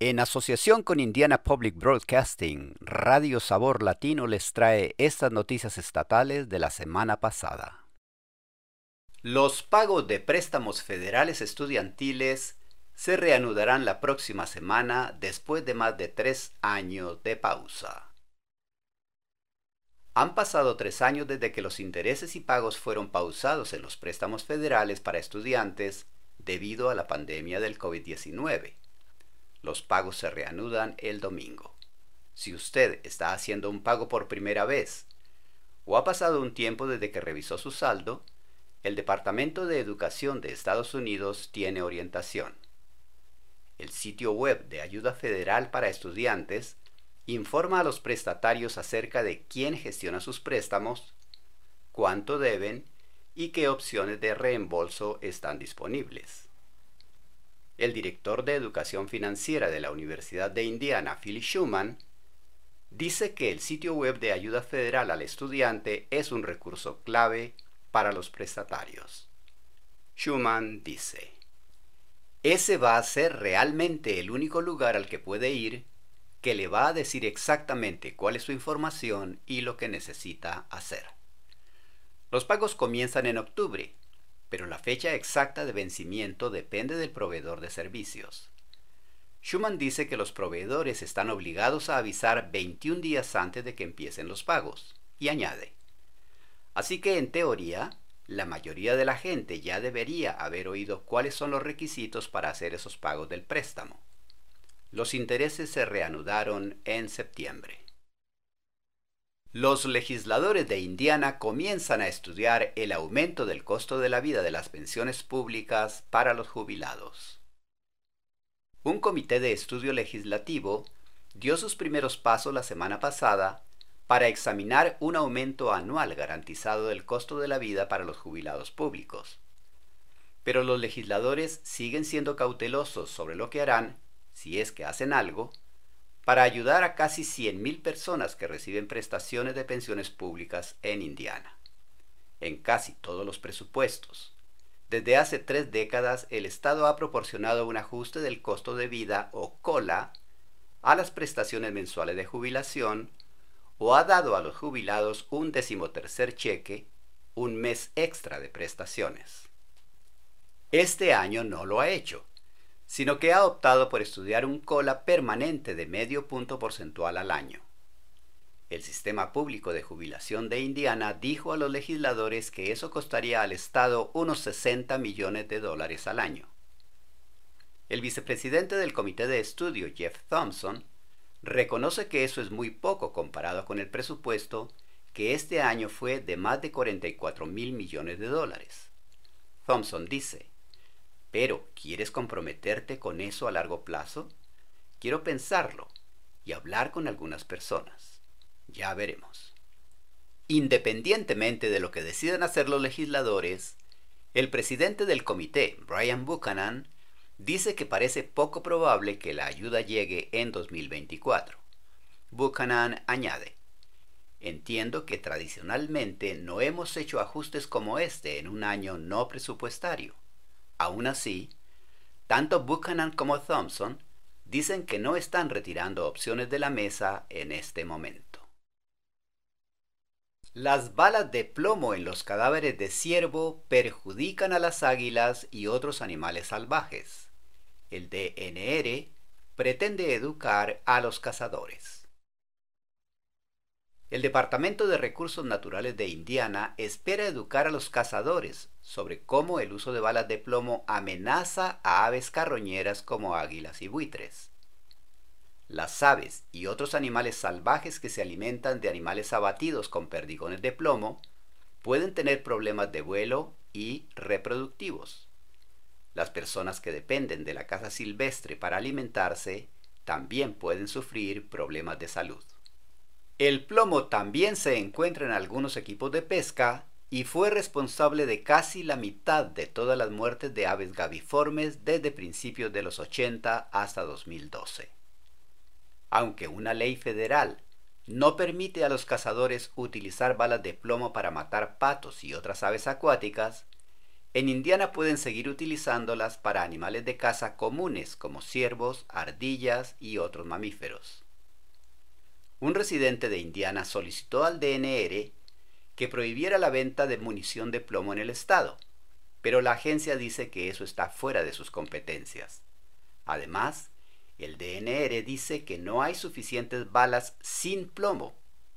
En asociación con Indiana Public Broadcasting, Radio Sabor Latino les trae estas noticias estatales de la semana pasada. Los pagos de préstamos federales estudiantiles se reanudarán la próxima semana después de más de tres años de pausa. Han pasado tres años desde que los intereses y pagos fueron pausados en los préstamos federales para estudiantes debido a la pandemia del COVID-19. Los pagos se reanudan el domingo. Si usted está haciendo un pago por primera vez o ha pasado un tiempo desde que revisó su saldo, el Departamento de Educación de Estados Unidos tiene orientación. El sitio web de Ayuda Federal para Estudiantes informa a los prestatarios acerca de quién gestiona sus préstamos, cuánto deben y qué opciones de reembolso están disponibles. El director de Educación Financiera de la Universidad de Indiana, Philly Schumann, dice que el sitio web de ayuda federal al estudiante es un recurso clave para los prestatarios. Schumann dice, ese va a ser realmente el único lugar al que puede ir que le va a decir exactamente cuál es su información y lo que necesita hacer. Los pagos comienzan en octubre, pero la fecha exacta de vencimiento depende del proveedor de servicios. Schumann dice que los proveedores están obligados a avisar 21 días antes de que empiecen los pagos, y añade, así que en teoría, la mayoría de la gente ya debería haber oído cuáles son los requisitos para hacer esos pagos del préstamo. Los intereses se reanudaron en septiembre. Los legisladores de Indiana comienzan a estudiar el aumento del costo de la vida de las pensiones públicas para los jubilados. Un comité de estudio legislativo dio sus primeros pasos la semana pasada para examinar un aumento anual garantizado del costo de la vida para los jubilados públicos. Pero los legisladores siguen siendo cautelosos sobre lo que harán si es que hacen algo, para ayudar a casi 100.000 personas que reciben prestaciones de pensiones públicas en Indiana. En casi todos los presupuestos. Desde hace tres décadas el Estado ha proporcionado un ajuste del costo de vida o COLA a las prestaciones mensuales de jubilación o ha dado a los jubilados un decimotercer cheque, un mes extra de prestaciones. Este año no lo ha hecho sino que ha optado por estudiar un cola permanente de medio punto porcentual al año. El sistema público de jubilación de Indiana dijo a los legisladores que eso costaría al Estado unos 60 millones de dólares al año. El vicepresidente del comité de estudio, Jeff Thompson, reconoce que eso es muy poco comparado con el presupuesto que este año fue de más de 44 mil millones de dólares. Thompson dice, pero, ¿quieres comprometerte con eso a largo plazo? Quiero pensarlo y hablar con algunas personas. Ya veremos. Independientemente de lo que decidan hacer los legisladores, el presidente del comité, Brian Buchanan, dice que parece poco probable que la ayuda llegue en 2024. Buchanan añade, Entiendo que tradicionalmente no hemos hecho ajustes como este en un año no presupuestario. Aún así, tanto Buchanan como Thompson dicen que no están retirando opciones de la mesa en este momento. Las balas de plomo en los cadáveres de ciervo perjudican a las águilas y otros animales salvajes. El DNR pretende educar a los cazadores. El Departamento de Recursos Naturales de Indiana espera educar a los cazadores sobre cómo el uso de balas de plomo amenaza a aves carroñeras como águilas y buitres. Las aves y otros animales salvajes que se alimentan de animales abatidos con perdigones de plomo pueden tener problemas de vuelo y reproductivos. Las personas que dependen de la caza silvestre para alimentarse también pueden sufrir problemas de salud. El plomo también se encuentra en algunos equipos de pesca y fue responsable de casi la mitad de todas las muertes de aves gaviformes desde principios de los 80 hasta 2012. Aunque una ley federal no permite a los cazadores utilizar balas de plomo para matar patos y otras aves acuáticas, en Indiana pueden seguir utilizándolas para animales de caza comunes como ciervos, ardillas y otros mamíferos. Un residente de Indiana solicitó al DNR que prohibiera la venta de munición de plomo en el estado, pero la agencia dice que eso está fuera de sus competencias. Además, el DNR dice que no hay suficientes balas sin plomo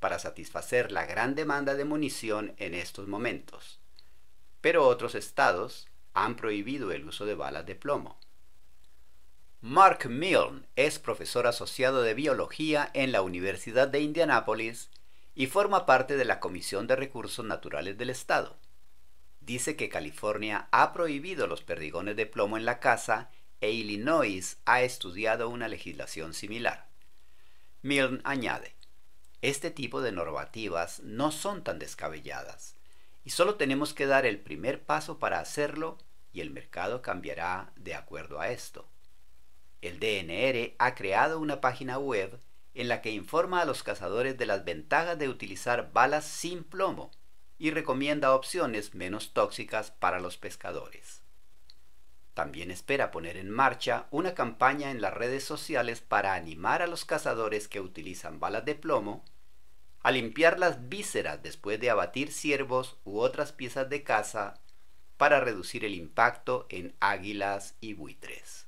para satisfacer la gran demanda de munición en estos momentos. Pero otros estados han prohibido el uso de balas de plomo. Mark Milne es profesor asociado de biología en la Universidad de Indianápolis y forma parte de la Comisión de Recursos Naturales del Estado. Dice que California ha prohibido los perdigones de plomo en la casa e Illinois ha estudiado una legislación similar. Milne añade, este tipo de normativas no son tan descabelladas y solo tenemos que dar el primer paso para hacerlo y el mercado cambiará de acuerdo a esto. El DNR ha creado una página web en la que informa a los cazadores de las ventajas de utilizar balas sin plomo y recomienda opciones menos tóxicas para los pescadores. También espera poner en marcha una campaña en las redes sociales para animar a los cazadores que utilizan balas de plomo a limpiar las vísceras después de abatir ciervos u otras piezas de caza para reducir el impacto en águilas y buitres.